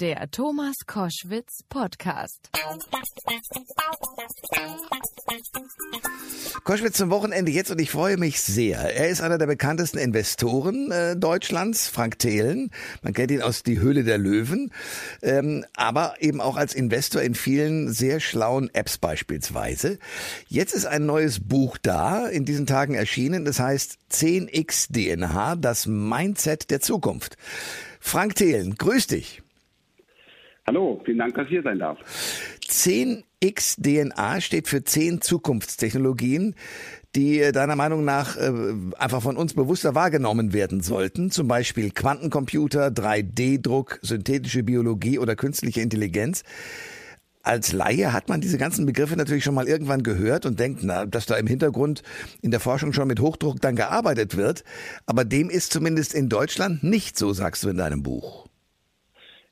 Der Thomas Koschwitz Podcast. Koschwitz zum Wochenende jetzt und ich freue mich sehr. Er ist einer der bekanntesten Investoren äh, Deutschlands, Frank Thelen. Man kennt ihn aus Die Höhle der Löwen, ähm, aber eben auch als Investor in vielen sehr schlauen Apps beispielsweise. Jetzt ist ein neues Buch da, in diesen Tagen erschienen. Das heißt 10x DNH, das Mindset der Zukunft. Frank Thelen, grüß dich. Hallo, vielen Dank, dass ich hier sein darf. 10x DNA steht für 10 Zukunftstechnologien, die äh, deiner Meinung nach äh, einfach von uns bewusster wahrgenommen werden sollten. Zum Beispiel Quantencomputer, 3D-Druck, synthetische Biologie oder künstliche Intelligenz. Als Laie hat man diese ganzen Begriffe natürlich schon mal irgendwann gehört und denkt, na, dass da im Hintergrund in der Forschung schon mit Hochdruck dann gearbeitet wird. Aber dem ist zumindest in Deutschland nicht so, sagst du in deinem Buch.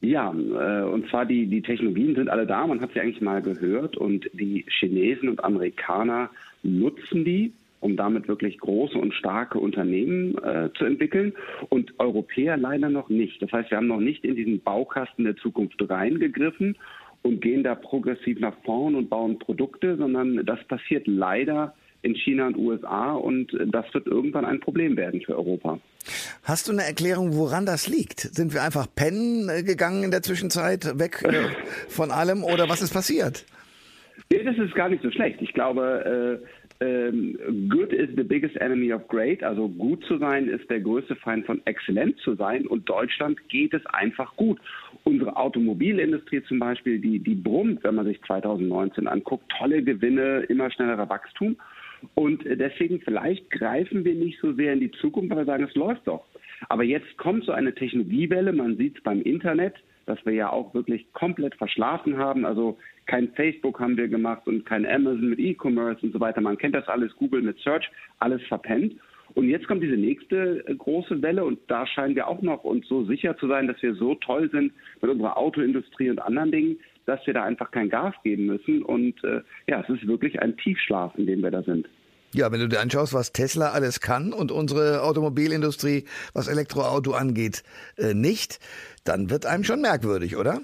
Ja, äh, und zwar die, die Technologien sind alle da, man hat sie eigentlich mal gehört und die Chinesen und Amerikaner nutzen die, um damit wirklich große und starke Unternehmen äh, zu entwickeln und Europäer leider noch nicht. Das heißt, wir haben noch nicht in diesen Baukasten der Zukunft reingegriffen und gehen da progressiv nach vorn und bauen Produkte, sondern das passiert leider in China und USA und das wird irgendwann ein Problem werden für Europa. Hast du eine Erklärung, woran das liegt? Sind wir einfach pennen äh, gegangen in der Zwischenzeit, weg äh, von allem oder was ist passiert? Nee, das ist gar nicht so schlecht. Ich glaube, äh, ähm, good is the biggest enemy of great. Also gut zu sein ist der größte Feind von exzellent zu sein. Und Deutschland geht es einfach gut. Unsere Automobilindustrie zum Beispiel, die, die brummt, wenn man sich 2019 anguckt. Tolle Gewinne, immer schnellerer Wachstum. Und deswegen vielleicht greifen wir nicht so sehr in die Zukunft, weil wir sagen, es läuft doch. Aber jetzt kommt so eine Technologiewelle, man sieht es beim Internet, dass wir ja auch wirklich komplett verschlafen haben. Also kein Facebook haben wir gemacht und kein Amazon mit E-Commerce und so weiter. Man kennt das alles, Google mit Search, alles verpennt. Und jetzt kommt diese nächste äh, große Welle und da scheinen wir auch noch uns so sicher zu sein, dass wir so toll sind mit unserer Autoindustrie und anderen Dingen, dass wir da einfach kein Gas geben müssen. Und äh, ja, es ist wirklich ein Tiefschlaf, in dem wir da sind. Ja, wenn du dir anschaust, was Tesla alles kann und unsere Automobilindustrie, was Elektroauto angeht, äh, nicht, dann wird einem schon merkwürdig, oder?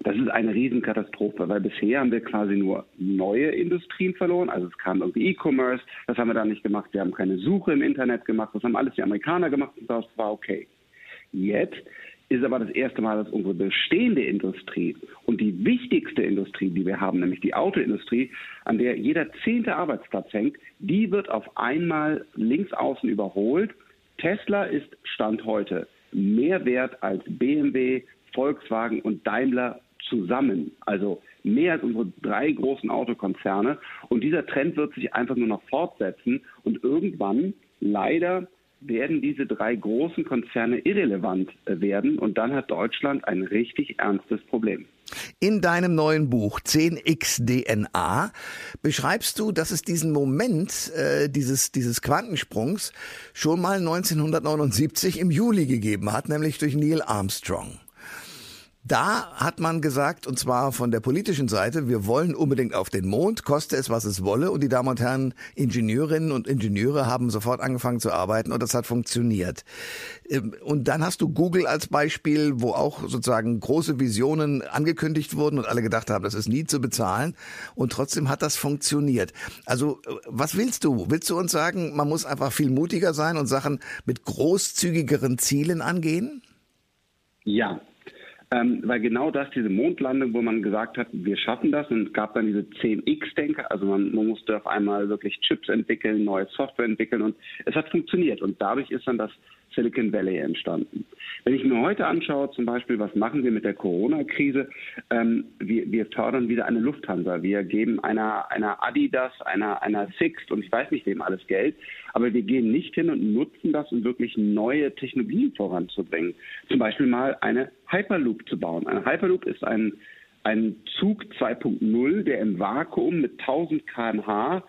Das ist eine Riesenkatastrophe, weil bisher haben wir quasi nur neue Industrien verloren. Also es kam irgendwie E-Commerce, das haben wir da nicht gemacht. Wir haben keine Suche im Internet gemacht, das haben alles die Amerikaner gemacht und das war okay. Jetzt ist aber das erste Mal, dass unsere bestehende Industrie und die wichtigste Industrie, die wir haben, nämlich die Autoindustrie, an der jeder zehnte Arbeitsplatz hängt, die wird auf einmal links außen überholt. Tesla ist Stand heute mehr wert als BMW, Volkswagen und Daimler zusammen. Also mehr als unsere drei großen Autokonzerne. Und dieser Trend wird sich einfach nur noch fortsetzen und irgendwann leider werden diese drei großen Konzerne irrelevant äh, werden und dann hat Deutschland ein richtig ernstes Problem. In deinem neuen Buch 10x DNA beschreibst du, dass es diesen Moment äh, dieses, dieses Quantensprungs schon mal 1979 im Juli gegeben hat, nämlich durch Neil Armstrong. Da hat man gesagt, und zwar von der politischen Seite, wir wollen unbedingt auf den Mond, koste es, was es wolle. Und die Damen und Herren Ingenieurinnen und Ingenieure haben sofort angefangen zu arbeiten und das hat funktioniert. Ähm, und dann hast du Google als Beispiel, wo auch sozusagen große Visionen angekündigt wurden und alle gedacht haben, das ist nie zu bezahlen. Und trotzdem hat das funktioniert. Also was willst du? Willst du uns sagen, man muss einfach viel mutiger sein und Sachen mit großzügigeren Zielen angehen? Ja, ähm, weil genau das, diese Mondlandung, wo man gesagt hat, wir schaffen das und es gab dann diese 10x-Denker, also man, man musste auf einmal wirklich Chips entwickeln, neue Software entwickeln und es hat funktioniert. Und dadurch ist dann das Silicon Valley entstanden. Wenn ich mir heute anschaue, zum Beispiel, was machen wir mit der Corona-Krise? Ähm, wir, wir fördern wieder eine Lufthansa. Wir geben einer, einer Adidas, einer, einer Sixt und ich weiß nicht wem alles Geld, aber wir gehen nicht hin und nutzen das, um wirklich neue Technologien voranzubringen. Zum Beispiel mal eine Hyperloop zu bauen. Ein Hyperloop ist ein, ein Zug 2.0, der im Vakuum mit 1000 kmh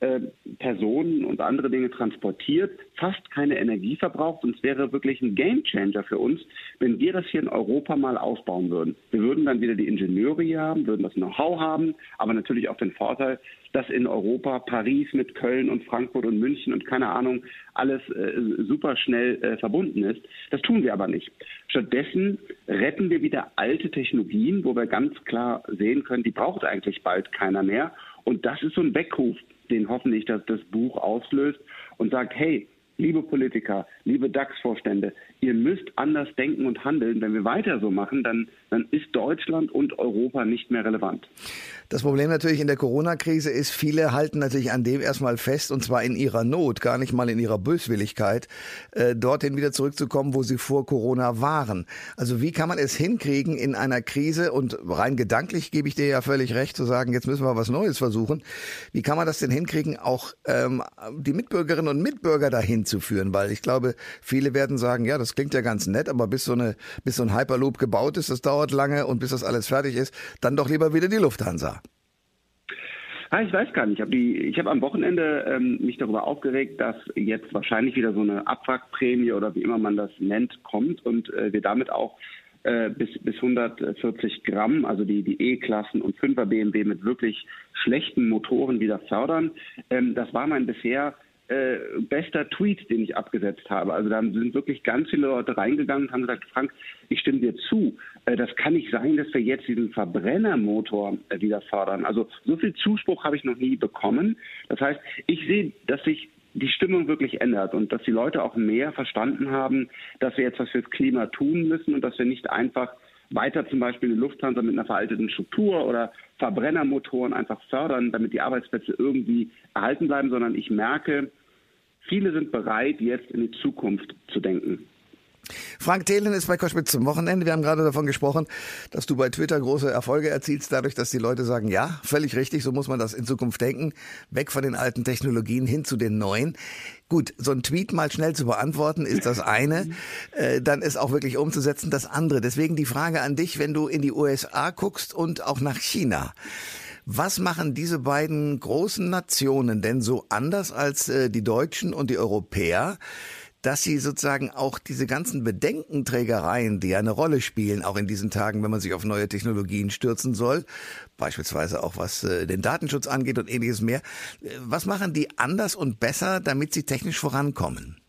äh, Personen und andere Dinge transportiert, fast keine Energie verbraucht und es wäre wirklich ein Gamechanger für uns, wenn wir das hier in Europa mal ausbauen würden. Wir würden dann wieder die Ingenieure hier haben, würden das Know-how haben, aber natürlich auch den Vorteil, dass in Europa Paris mit Köln und Frankfurt und München und keine Ahnung alles äh, super schnell äh, verbunden ist. Das tun wir aber nicht. Stattdessen retten wir wieder alte Technologien, wo wir ganz klar sehen können, die braucht eigentlich bald keiner mehr. Und das ist so ein Weckruf den hoffentlich das, das Buch auslöst und sagt, hey, liebe Politiker, liebe DAX-Vorstände, ihr müsst anders denken und handeln. Wenn wir weiter so machen, dann, dann ist Deutschland und Europa nicht mehr relevant. Das Problem natürlich in der Corona-Krise ist, viele halten natürlich an dem erstmal fest, und zwar in ihrer Not, gar nicht mal in ihrer Böswilligkeit, äh, dorthin wieder zurückzukommen, wo sie vor Corona waren. Also wie kann man es hinkriegen in einer Krise, und rein gedanklich gebe ich dir ja völlig recht, zu sagen, jetzt müssen wir was Neues versuchen. Wie kann man das denn hinkriegen, auch ähm, die Mitbürgerinnen und Mitbürger dahin zu führen? Weil ich glaube, viele werden sagen, ja, das klingt ja ganz nett, aber bis so, eine, bis so ein Hyperloop gebaut ist, das dauert lange und bis das alles fertig ist, dann doch lieber wieder die Lufthansa. Ah, ich weiß gar nicht. Ich habe hab am Wochenende ähm, mich darüber aufgeregt, dass jetzt wahrscheinlich wieder so eine Abwrackprämie oder wie immer man das nennt, kommt und äh, wir damit auch äh, bis, bis 140 Gramm, also die, die E-Klassen und 5er BMW mit wirklich schlechten Motoren wieder fördern. Ähm, das war mein bisher äh, bester Tweet, den ich abgesetzt habe. Also da sind wirklich ganz viele Leute reingegangen und haben gesagt, Frank, ich stimme dir zu. Äh, das kann nicht sein, dass wir jetzt diesen Verbrennermotor äh, wieder fördern. Also so viel Zuspruch habe ich noch nie bekommen. Das heißt, ich sehe, dass sich die Stimmung wirklich ändert und dass die Leute auch mehr verstanden haben, dass wir jetzt was fürs Klima tun müssen und dass wir nicht einfach weiter zum Beispiel eine Lufthansa mit einer veralteten Struktur oder Verbrennermotoren einfach fördern, damit die Arbeitsplätze irgendwie erhalten bleiben, sondern ich merke, viele sind bereit, jetzt in die Zukunft zu denken. Frank Thelen ist bei Koschwitz zum Wochenende. Wir haben gerade davon gesprochen, dass du bei Twitter große Erfolge erzielst, dadurch, dass die Leute sagen, ja, völlig richtig, so muss man das in Zukunft denken. Weg von den alten Technologien hin zu den neuen. Gut, so ein Tweet mal schnell zu beantworten ist das eine, äh, dann ist auch wirklich umzusetzen das andere. Deswegen die Frage an dich, wenn du in die USA guckst und auch nach China. Was machen diese beiden großen Nationen denn so anders als äh, die Deutschen und die Europäer? dass sie sozusagen auch diese ganzen Bedenkenträgereien, die ja eine Rolle spielen, auch in diesen Tagen, wenn man sich auf neue Technologien stürzen soll, beispielsweise auch was äh, den Datenschutz angeht und ähnliches mehr, äh, was machen die anders und besser, damit sie technisch vorankommen?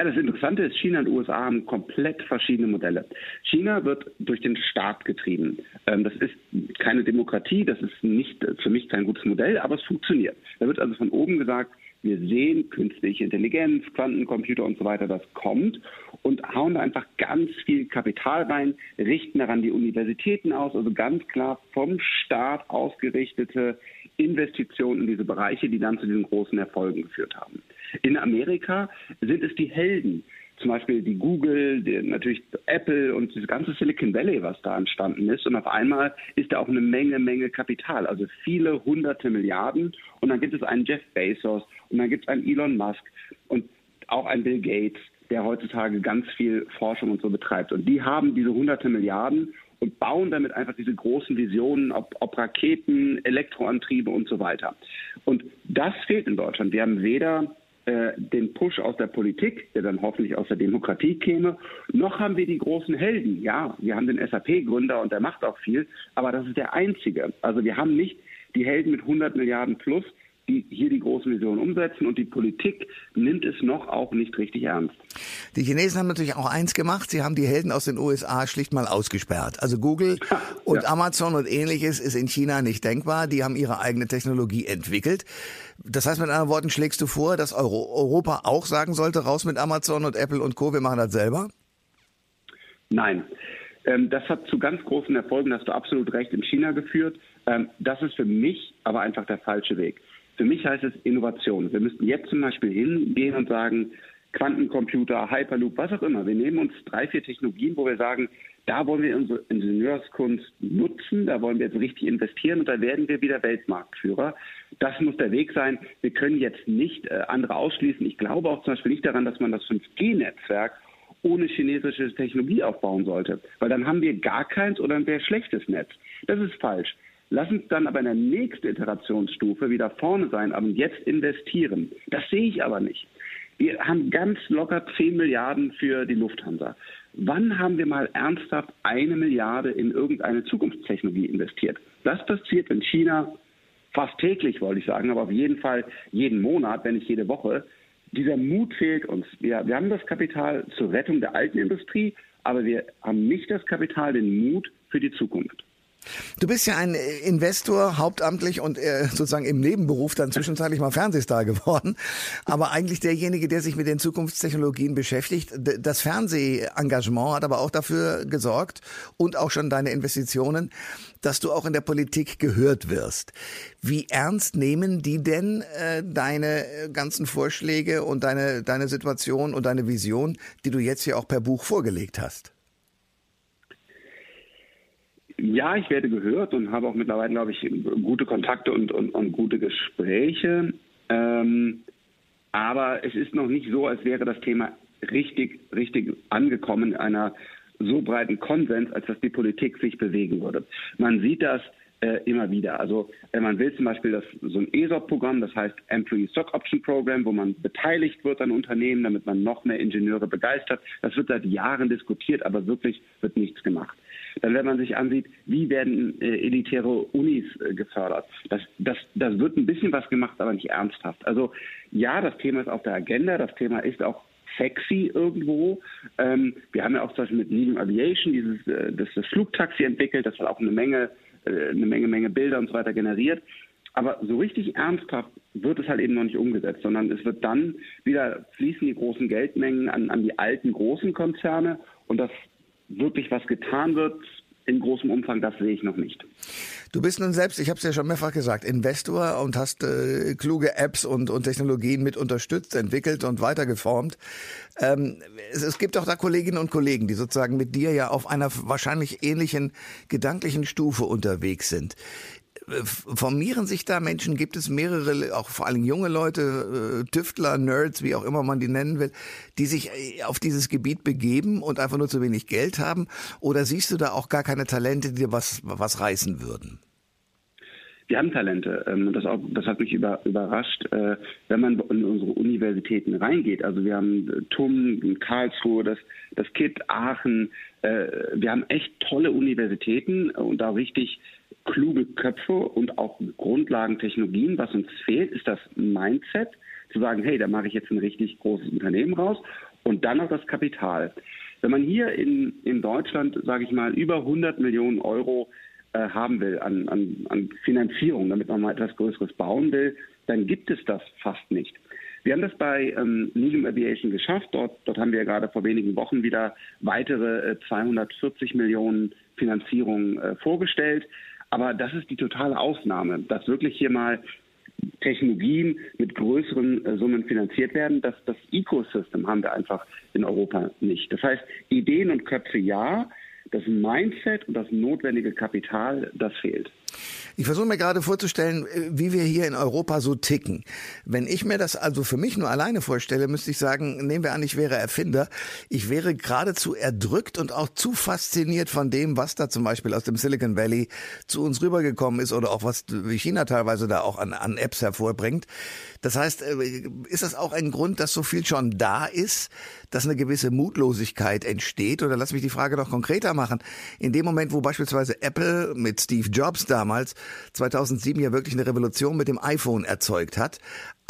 Ja, das Interessante ist, China und USA haben komplett verschiedene Modelle. China wird durch den Staat getrieben. Ähm, das ist keine Demokratie, das ist nicht für mich kein gutes Modell, aber es funktioniert. Da wird also von oben gesagt, wir sehen künstliche Intelligenz, Quantencomputer und so weiter, das kommt und hauen da einfach ganz viel Kapital rein, richten daran die Universitäten aus, also ganz klar vom Staat ausgerichtete Investitionen in diese Bereiche, die dann zu diesen großen Erfolgen geführt haben. In Amerika sind es die Helden, zum Beispiel die Google, die, natürlich Apple und das ganze Silicon Valley, was da entstanden ist. Und auf einmal ist da auch eine Menge, Menge Kapital, also viele hunderte Milliarden. Und dann gibt es einen Jeff Bezos und dann gibt es einen Elon Musk und auch einen Bill Gates, der heutzutage ganz viel Forschung und so betreibt. Und die haben diese hunderte Milliarden und bauen damit einfach diese großen Visionen, ob, ob Raketen, Elektroantriebe und so weiter. Und das fehlt in Deutschland. Wir haben weder äh, den Push aus der Politik, der dann hoffentlich aus der Demokratie käme. Noch haben wir die großen Helden. Ja, wir haben den SAP-Gründer und der macht auch viel, aber das ist der einzige. Also wir haben nicht die Helden mit 100 Milliarden plus, die hier die großen Visionen umsetzen und die Politik nimmt es noch auch nicht richtig ernst. Die Chinesen haben natürlich auch eins gemacht, sie haben die Helden aus den USA schlicht mal ausgesperrt. Also Google und ja. Amazon und ähnliches ist in China nicht denkbar, die haben ihre eigene Technologie entwickelt. Das heißt mit anderen Worten, schlägst du vor, dass Euro Europa auch sagen sollte, raus mit Amazon und Apple und Co., wir machen das selber? Nein. Ähm, das hat zu ganz großen Erfolgen, hast du absolut recht, in China geführt. Ähm, das ist für mich aber einfach der falsche Weg. Für mich heißt es Innovation. Wir müssten jetzt zum Beispiel hingehen und sagen, Quantencomputer, Hyperloop, was auch immer. Wir nehmen uns drei, vier Technologien, wo wir sagen, da wollen wir unsere Ingenieurskunst nutzen, da wollen wir jetzt richtig investieren und da werden wir wieder Weltmarktführer. Das muss der Weg sein. Wir können jetzt nicht äh, andere ausschließen. Ich glaube auch zum Beispiel nicht daran, dass man das 5G-Netzwerk ohne chinesische Technologie aufbauen sollte, weil dann haben wir gar keins oder ein sehr schlechtes Netz. Das ist falsch. Lass uns dann aber in der nächsten Iterationsstufe wieder vorne sein, aber jetzt investieren. Das sehe ich aber nicht. Wir haben ganz locker 10 Milliarden für die Lufthansa. Wann haben wir mal ernsthaft eine Milliarde in irgendeine Zukunftstechnologie investiert? Das passiert in China fast täglich, wollte ich sagen, aber auf jeden Fall jeden Monat, wenn nicht jede Woche. Dieser Mut fehlt uns. Wir, wir haben das Kapital zur Rettung der alten Industrie, aber wir haben nicht das Kapital, den Mut für die Zukunft. Du bist ja ein Investor, hauptamtlich und äh, sozusagen im Nebenberuf dann zwischenzeitlich mal Fernsehstar geworden. Aber eigentlich derjenige, der sich mit den Zukunftstechnologien beschäftigt. Das Fernsehengagement hat aber auch dafür gesorgt und auch schon deine Investitionen, dass du auch in der Politik gehört wirst. Wie ernst nehmen die denn äh, deine ganzen Vorschläge und deine, deine Situation und deine Vision, die du jetzt hier auch per Buch vorgelegt hast? Ja, ich werde gehört und habe auch mittlerweile, glaube ich, gute Kontakte und, und, und gute Gespräche. Ähm, aber es ist noch nicht so, als wäre das Thema richtig, richtig angekommen in einer so breiten Konsens, als dass die Politik sich bewegen würde. Man sieht das äh, immer wieder. Also wenn man will zum Beispiel das, so ein ESOP-Programm, das heißt Employee Stock Option Program, wo man beteiligt wird an Unternehmen, damit man noch mehr Ingenieure begeistert. Das wird seit Jahren diskutiert, aber wirklich wird nichts gemacht. Dann, wenn man sich ansieht, wie werden äh, elitäre Unis äh, gefördert, das, das, das wird ein bisschen was gemacht, aber nicht ernsthaft. Also ja, das Thema ist auf der Agenda, das Thema ist auch sexy irgendwo. Ähm, wir haben ja auch zum Beispiel mit Medium Aviation dieses äh, das, das Flugtaxi entwickelt, das hat auch eine Menge, eine Menge, Menge Bilder und so weiter generiert. Aber so richtig ernsthaft wird es halt eben noch nicht umgesetzt, sondern es wird dann wieder fließen die großen Geldmengen an, an die alten großen Konzerne und das wirklich was getan wird in großem Umfang, das sehe ich noch nicht. Du bist nun selbst, ich habe es ja schon mehrfach gesagt, Investor und hast äh, kluge Apps und, und Technologien mit unterstützt, entwickelt und weitergeformt. Ähm, es, es gibt auch da Kolleginnen und Kollegen, die sozusagen mit dir ja auf einer wahrscheinlich ähnlichen gedanklichen Stufe unterwegs sind formieren sich da Menschen? Gibt es mehrere, auch vor allem junge Leute, äh, Tüftler, Nerds, wie auch immer man die nennen will, die sich äh, auf dieses Gebiet begeben und einfach nur zu wenig Geld haben? Oder siehst du da auch gar keine Talente, die dir was, was reißen würden? Wir haben Talente. Ähm, das, auch, das hat mich über, überrascht, äh, wenn man in unsere Universitäten reingeht. Also wir haben TUM, Karlsruhe, das, das KIT, Aachen. Wir haben echt tolle Universitäten und da richtig kluge Köpfe und auch Grundlagentechnologien. Was uns fehlt, ist das Mindset, zu sagen, hey, da mache ich jetzt ein richtig großes Unternehmen raus und dann noch das Kapital. Wenn man hier in, in Deutschland, sage ich mal, über 100 Millionen Euro äh, haben will an, an, an Finanzierung, damit man mal etwas Größeres bauen will, dann gibt es das fast nicht. Wir haben das bei ähm, Lilium Aviation geschafft. Dort, dort haben wir gerade vor wenigen Wochen wieder weitere äh, 240 Millionen Finanzierungen äh, vorgestellt. Aber das ist die totale Ausnahme, dass wirklich hier mal Technologien mit größeren äh, Summen finanziert werden. Das, das Ecosystem haben wir einfach in Europa nicht. Das heißt, Ideen und Köpfe ja, das Mindset und das notwendige Kapital, das fehlt. Ich versuche mir gerade vorzustellen, äh, wie wir hier in Europa so ticken. Wenn ich mir das also für mich nur alleine vorstelle, müsste ich sagen, nehmen wir an, ich wäre Erfinder. Ich wäre geradezu erdrückt und auch zu fasziniert von dem, was da zum Beispiel aus dem Silicon Valley zu uns rübergekommen ist oder auch was China teilweise da auch an, an Apps hervorbringt. Das heißt, äh, ist das auch ein Grund, dass so viel schon da ist, dass eine gewisse Mutlosigkeit entsteht? Oder lass mich die Frage noch konkreter machen. In dem Moment, wo beispielsweise Apple mit Steve Jobs damals 2007 ja wirklich eine Revolution mit dem iPhone erzeugt hat,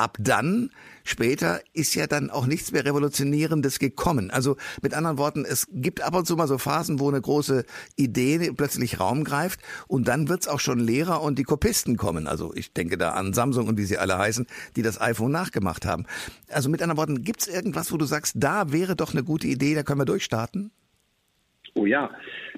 ab dann, später, ist ja dann auch nichts mehr Revolutionierendes gekommen. Also mit anderen Worten, es gibt ab und zu mal so Phasen, wo eine große Idee plötzlich Raum greift und dann wird's auch schon leerer und die Kopisten kommen. Also ich denke da an Samsung und wie sie alle heißen, die das iPhone nachgemacht haben. Also mit anderen Worten, gibt's irgendwas, wo du sagst, da wäre doch eine gute Idee, da können wir durchstarten? Oh ja,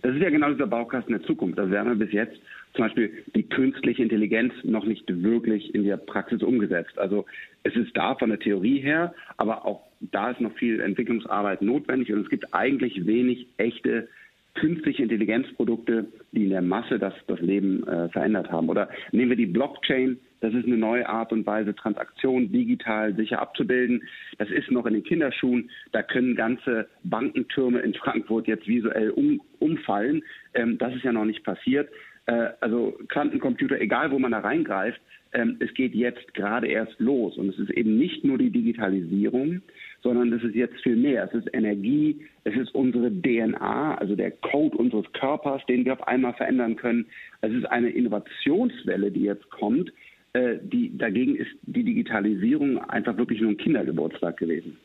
das ist ja genau dieser Baukasten der Zukunft. Werden wir bis jetzt zum Beispiel die künstliche Intelligenz noch nicht wirklich in der Praxis umgesetzt. Also es ist da von der Theorie her, aber auch da ist noch viel Entwicklungsarbeit notwendig und es gibt eigentlich wenig echte künstliche Intelligenzprodukte, die in der Masse das, das Leben äh, verändert haben. Oder nehmen wir die Blockchain, das ist eine neue Art und Weise, Transaktionen digital sicher abzubilden. Das ist noch in den Kinderschuhen. Da können ganze Bankentürme in Frankfurt jetzt visuell um, umfallen. Ähm, das ist ja noch nicht passiert. Äh, also Quantencomputer, egal wo man da reingreift, ähm, es geht jetzt gerade erst los. Und es ist eben nicht nur die Digitalisierung, sondern es ist jetzt viel mehr. Es ist Energie, es ist unsere DNA, also der Code unseres Körpers, den wir auf einmal verändern können. Es ist eine Innovationswelle, die jetzt kommt. Äh, die, dagegen ist die Digitalisierung einfach wirklich nur ein Kindergeburtstag gewesen.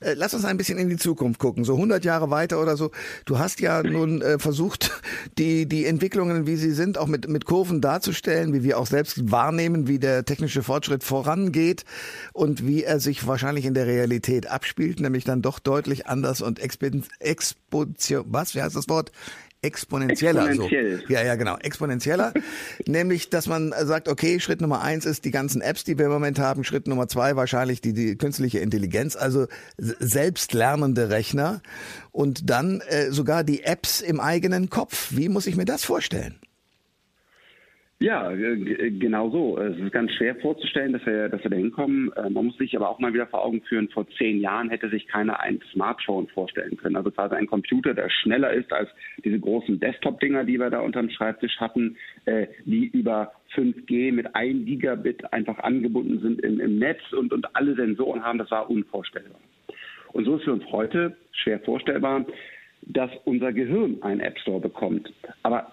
Äh, lass uns ein bisschen in die Zukunft gucken, so 100 Jahre weiter oder so. Du hast ja nun äh, versucht, die, die Entwicklungen, wie sie sind, auch mit, mit Kurven darzustellen, wie wir auch selbst wahrnehmen, wie der technische Fortschritt vorangeht und wie er sich wahrscheinlich in der Realität abspielt, nämlich dann doch deutlich anders und expo, was, wie heißt das Wort? Exponentieller. Exponentiell. So. Ja, ja, genau. Exponentieller. Nämlich, dass man sagt, okay, Schritt Nummer eins ist die ganzen Apps, die wir im Moment haben. Schritt Nummer zwei wahrscheinlich die, die künstliche Intelligenz, also selbstlernende Rechner. Und dann äh, sogar die Apps im eigenen Kopf. Wie muss ich mir das vorstellen? Ja, genau so. Es ist ganz schwer vorzustellen, dass wir, dass wir da hinkommen. Äh, man muss sich aber auch mal wieder vor Augen führen, vor zehn Jahren hätte sich keiner ein Smartphone vorstellen können. Also quasi ein Computer, der schneller ist als diese großen Desktop-Dinger, die wir da unterm Schreibtisch hatten, äh, die über 5G mit 1 Gigabit einfach angebunden sind im, im Netz und, und alle Sensoren haben. Das war unvorstellbar. Und so ist für uns heute schwer vorstellbar, dass unser Gehirn einen App Store bekommt. Aber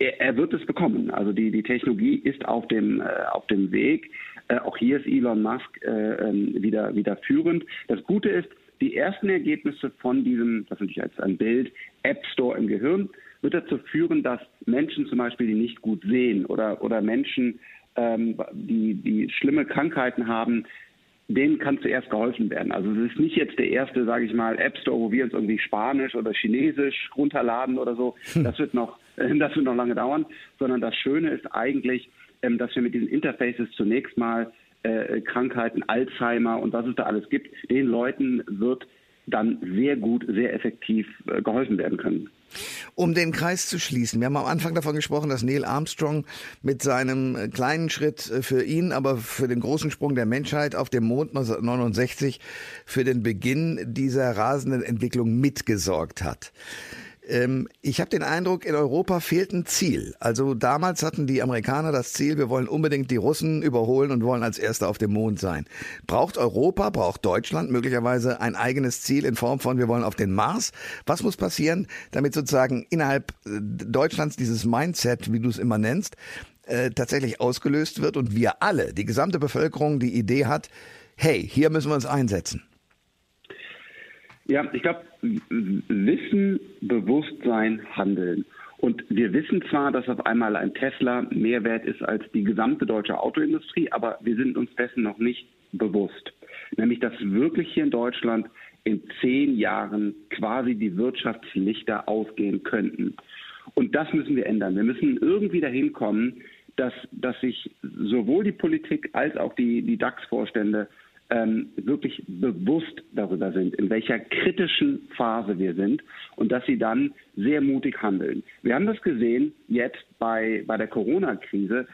er, er wird es bekommen. Also die, die Technologie ist auf dem, äh, auf dem Weg. Äh, auch hier ist Elon Musk äh, ähm, wieder, wieder führend. Das Gute ist, die ersten Ergebnisse von diesem, das ist natürlich als ein Bild, App Store im Gehirn, wird dazu führen, dass Menschen zum Beispiel, die nicht gut sehen oder, oder Menschen, ähm, die, die schlimme Krankheiten haben, denen kann zuerst geholfen werden. Also es ist nicht jetzt der erste, sage ich mal, App Store, wo wir uns irgendwie Spanisch oder Chinesisch runterladen oder so. Hm. Das wird noch, das wird noch lange dauern. Sondern das Schöne ist eigentlich, ähm, dass wir mit diesen Interfaces zunächst mal äh, Krankheiten, Alzheimer und was es da alles gibt, den Leuten wird dann sehr gut, sehr effektiv äh, geholfen werden können. Um den Kreis zu schließen, wir haben am Anfang davon gesprochen, dass Neil Armstrong mit seinem äh, kleinen Schritt äh, für ihn, aber für den großen Sprung der Menschheit auf dem Mond 1969 für den Beginn dieser rasenden Entwicklung mitgesorgt hat. Ähm, ich habe den Eindruck, in Europa fehlt ein Ziel. Also damals hatten die Amerikaner das Ziel, wir wollen unbedingt die Russen überholen und wollen als Erster auf dem Mond sein. Braucht Europa, braucht Deutschland möglicherweise ein eigenes Ziel in Form von, wir wollen auf den Mars? Was muss passieren, damit sozusagen innerhalb äh, Deutschlands dieses Mindset, wie du es immer nennst, äh, tatsächlich ausgelöst wird und wir alle, die gesamte Bevölkerung, die Idee hat, hey, hier müssen wir uns einsetzen? Ja, ich glaube, Wissen, Bewusstsein, Handeln. Und wir wissen zwar, dass auf einmal ein Tesla mehr wert ist als die gesamte deutsche Autoindustrie, aber wir sind uns dessen noch nicht bewusst. Nämlich, dass wirklich hier in Deutschland in zehn Jahren quasi die Wirtschaftslichter ausgehen könnten. Und das müssen wir ändern. Wir müssen irgendwie dahin kommen, dass, dass sich sowohl die Politik als auch die, die DAX-Vorstände ähm, wirklich bewusst darüber sind, in welcher kritischen Phase wir sind und dass sie dann sehr mutig handeln. Wir haben das gesehen jetzt bei, bei der Corona-Krise.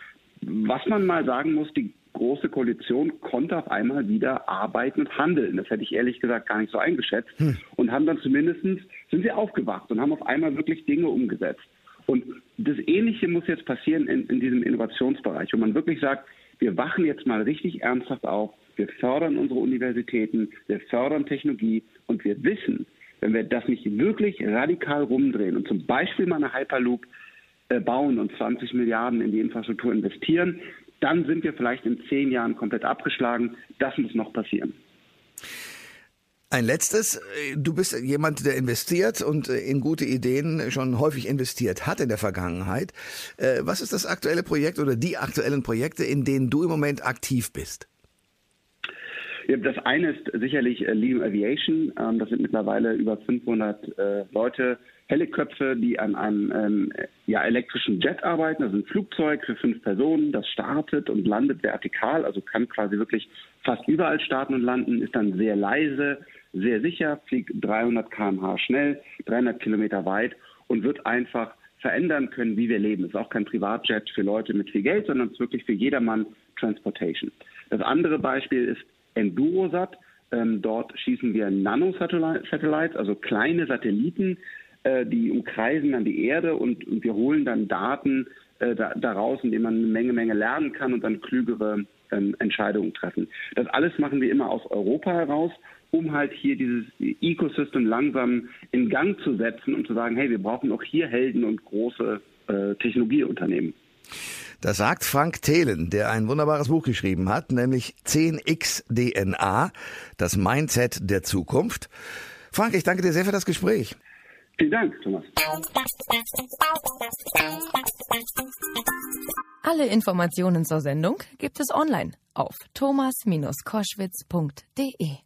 Was man mal sagen muss, die Große Koalition konnte auf einmal wieder arbeiten und handeln. Das hätte ich ehrlich gesagt gar nicht so eingeschätzt. Hm. Und haben dann zumindest, sind sie aufgewacht und haben auf einmal wirklich Dinge umgesetzt. Und das Ähnliche muss jetzt passieren in, in diesem Innovationsbereich, wo man wirklich sagt, wir wachen jetzt mal richtig ernsthaft auf, wir fördern unsere Universitäten, wir fördern Technologie und wir wissen, wenn wir das nicht wirklich radikal rumdrehen und zum Beispiel mal eine Hyperloop äh, bauen und 20 Milliarden in die Infrastruktur investieren, dann sind wir vielleicht in zehn Jahren komplett abgeschlagen. Das muss noch passieren. Ein letztes, du bist jemand, der investiert und äh, in gute Ideen schon häufig investiert hat in der Vergangenheit. Äh, was ist das aktuelle Projekt oder die aktuellen Projekte, in denen du im Moment aktiv bist? Das eine ist sicherlich äh, Liam Aviation. Ähm, das sind mittlerweile über 500 äh, Leute, Heliköpfe, die an einem ähm, ja, elektrischen Jet arbeiten. Das ist ein Flugzeug für fünf Personen. Das startet und landet vertikal, also kann quasi wirklich fast überall starten und landen, ist dann sehr leise, sehr sicher, fliegt 300 km/h schnell, 300 Kilometer weit und wird einfach verändern können, wie wir leben. Es ist auch kein Privatjet für Leute mit viel Geld, sondern es ist wirklich für jedermann Transportation. Das andere Beispiel ist Endurosat. Ähm, dort schießen wir Nanosatellites, also kleine Satelliten, äh, die umkreisen dann die Erde und, und wir holen dann Daten äh, da, daraus, indem man eine Menge, Menge lernen kann und dann klügere ähm, Entscheidungen treffen. Das alles machen wir immer aus Europa heraus um halt hier dieses Ecosystem langsam in Gang zu setzen und zu sagen, hey, wir brauchen auch hier Helden und große äh, Technologieunternehmen. Das sagt Frank Thelen, der ein wunderbares Buch geschrieben hat, nämlich 10x DNA, das Mindset der Zukunft. Frank, ich danke dir sehr für das Gespräch. Vielen Dank, Thomas. Alle Informationen zur Sendung gibt es online auf thomas-koschwitz.de.